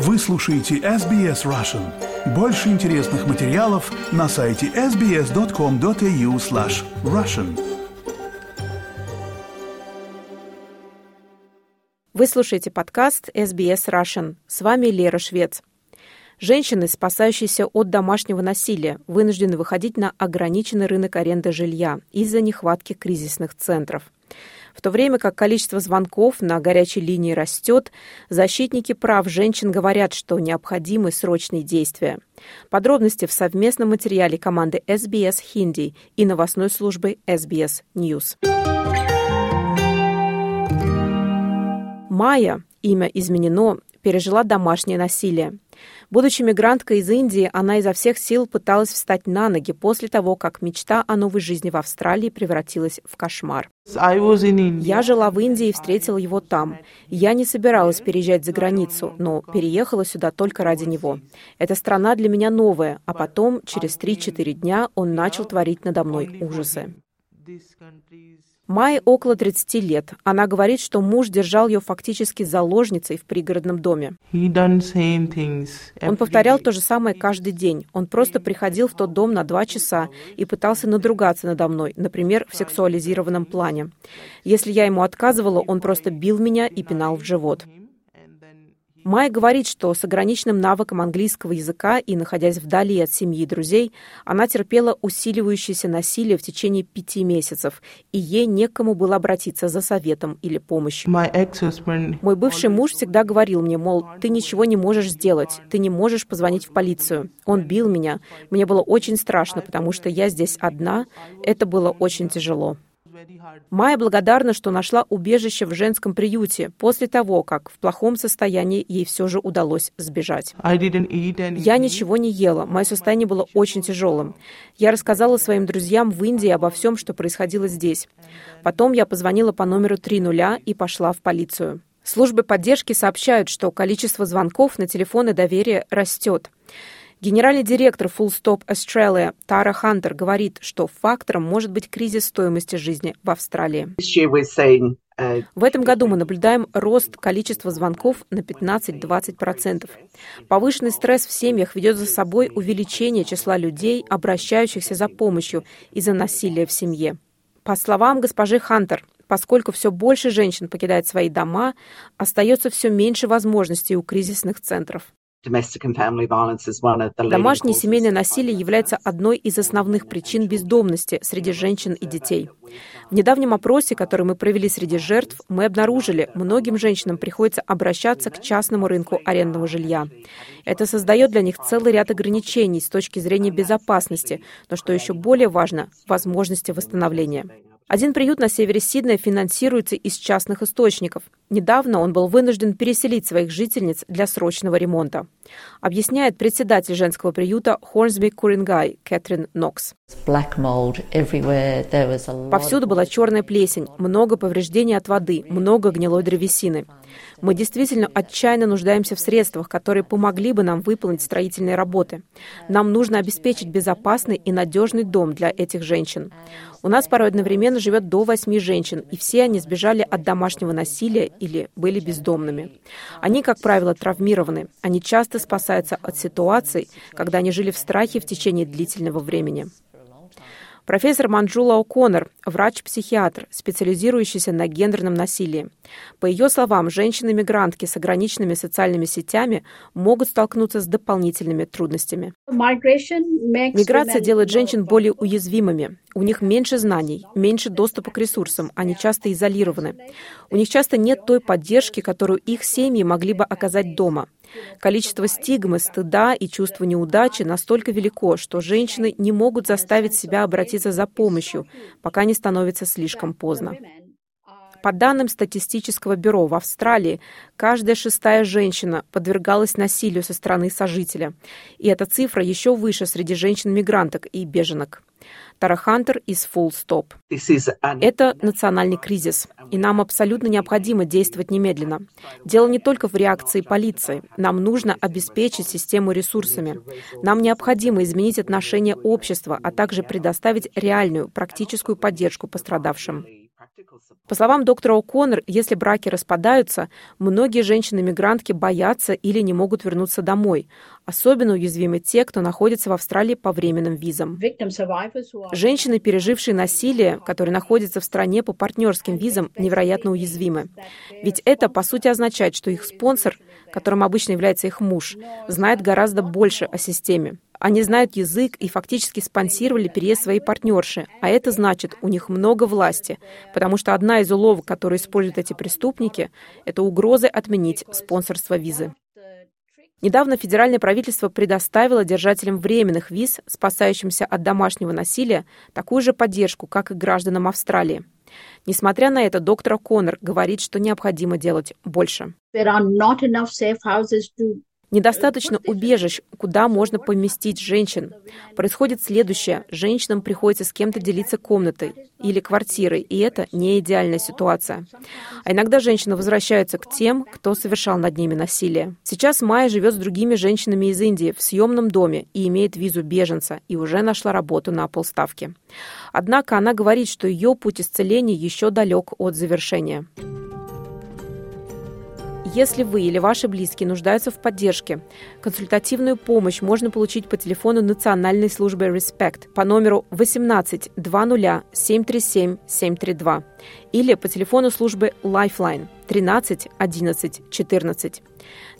Вы слушаете SBS Russian. Больше интересных материалов на сайте sbs.com.au slash russian. Вы слушаете подкаст SBS Russian. С вами Лера Швец. Женщины, спасающиеся от домашнего насилия, вынуждены выходить на ограниченный рынок аренды жилья из-за нехватки кризисных центров – в то время как количество звонков на горячей линии растет, защитники прав женщин говорят, что необходимы срочные действия. Подробности в совместном материале команды SBS Hindi и новостной службы SBS News. Майя, имя изменено, пережила домашнее насилие. Будучи мигранткой из Индии, она изо всех сил пыталась встать на ноги после того, как мечта о новой жизни в Австралии превратилась в кошмар. Я жила в Индии и встретила его там. Я не собиралась переезжать за границу, но переехала сюда только ради него. Эта страна для меня новая, а потом, через 3-4 дня, он начал творить надо мной ужасы. Майе около 30 лет. Она говорит, что муж держал ее фактически заложницей в пригородном доме. Он повторял то же самое каждый день. Он просто приходил в тот дом на два часа и пытался надругаться надо мной, например, в сексуализированном плане. Если я ему отказывала, он просто бил меня и пинал в живот. Майя говорит, что с ограниченным навыком английского языка и находясь вдали от семьи и друзей, она терпела усиливающееся насилие в течение пяти месяцев, и ей некому было обратиться за советом или помощью. Мой бывший муж всегда говорил мне, мол, ты ничего не можешь сделать, ты не можешь позвонить в полицию. Он бил меня. Мне было очень страшно, потому что я здесь одна. Это было очень тяжело. Майя благодарна, что нашла убежище в женском приюте после того, как в плохом состоянии ей все же удалось сбежать. Я ничего не ела, мое состояние было очень тяжелым. Я рассказала своим друзьям в Индии обо всем, что происходило здесь. Потом я позвонила по номеру 30 и пошла в полицию. Службы поддержки сообщают, что количество звонков на телефоны доверия растет. Генеральный директор Full Stop Australia Тара Хантер говорит, что фактором может быть кризис стоимости жизни в Австралии. В этом году мы наблюдаем рост количества звонков на 15-20%. Повышенный стресс в семьях ведет за собой увеличение числа людей, обращающихся за помощью из-за насилия в семье. По словам госпожи Хантер, поскольку все больше женщин покидает свои дома, остается все меньше возможностей у кризисных центров. Домашнее семейное насилие является одной из основных причин бездомности среди женщин и детей. В недавнем опросе, который мы провели среди жертв, мы обнаружили, многим женщинам приходится обращаться к частному рынку арендного жилья. Это создает для них целый ряд ограничений с точки зрения безопасности, но что еще более важно, возможности восстановления. Один приют на севере Сиднея финансируется из частных источников. Недавно он был вынужден переселить своих жительниц для срочного ремонта. Объясняет председатель женского приюта Хорнсби Курингай Кэтрин Нокс. Повсюду была черная плесень, много повреждений от воды, много гнилой древесины. Мы действительно отчаянно нуждаемся в средствах, которые помогли бы нам выполнить строительные работы. Нам нужно обеспечить безопасный и надежный дом для этих женщин. У нас порой одновременно живет до восьми женщин, и все они сбежали от домашнего насилия или были бездомными. Они, как правило, травмированы. Они часто спасаются от ситуаций, когда они жили в страхе в течение длительного времени. Профессор Манджула О'Коннор – врач-психиатр, специализирующийся на гендерном насилии. По ее словам, женщины-мигрантки с ограниченными социальными сетями могут столкнуться с дополнительными трудностями. Миграция делает женщин более уязвимыми. У них меньше знаний, меньше доступа к ресурсам, они часто изолированы. У них часто нет той поддержки, которую их семьи могли бы оказать дома – Количество стигмы, стыда и чувства неудачи настолько велико, что женщины не могут заставить себя обратиться за помощью, пока не становится слишком поздно. По данным статистического бюро в Австралии, каждая шестая женщина подвергалась насилию со стороны сожителя. И эта цифра еще выше среди женщин-мигранток и беженок. Тара Хантер из Full Stop. Это национальный кризис, и нам абсолютно необходимо действовать немедленно. Дело не только в реакции полиции. Нам нужно обеспечить систему ресурсами. Нам необходимо изменить отношение общества, а также предоставить реальную практическую поддержку пострадавшим. По словам доктора О'Коннор, если браки распадаются, многие женщины-мигрантки боятся или не могут вернуться домой. Особенно уязвимы те, кто находится в Австралии по временным визам. Женщины, пережившие насилие, которые находятся в стране по партнерским визам, невероятно уязвимы. Ведь это, по сути, означает, что их спонсор, которым обычно является их муж, знает гораздо больше о системе. Они знают язык и фактически спонсировали переезд своей партнерши, а это значит, у них много власти, потому что одна из уловок, которые используют эти преступники, это угрозы отменить спонсорство визы. Недавно федеральное правительство предоставило держателям временных виз, спасающимся от домашнего насилия, такую же поддержку, как и гражданам Австралии. Несмотря на это, доктор Коннор говорит, что необходимо делать больше. Недостаточно убежищ, куда можно поместить женщин. Происходит следующее. Женщинам приходится с кем-то делиться комнатой или квартирой, и это не идеальная ситуация. А иногда женщины возвращаются к тем, кто совершал над ними насилие. Сейчас Майя живет с другими женщинами из Индии в съемном доме и имеет визу беженца, и уже нашла работу на полставки. Однако она говорит, что ее путь исцеления еще далек от завершения. Если вы или ваши близкие нуждаются в поддержке, консультативную помощь можно получить по телефону Национальной службы Respect по номеру 18 20 737 732 или по телефону службы Lifeline 13 11 14.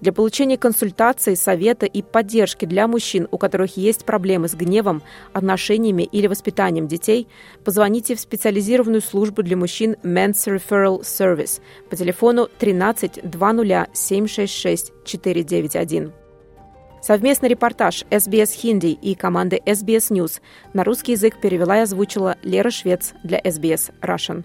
Для получения консультации, совета и поддержки для мужчин, у которых есть проблемы с гневом, отношениями или воспитанием детей, позвоните в специализированную службу для мужчин Men's Referral Service по телефону 13 20 766 491. Совместный репортаж SBS Хинди и команды SBS News на русский язык перевела и озвучила Лера Швец для SBS Russian.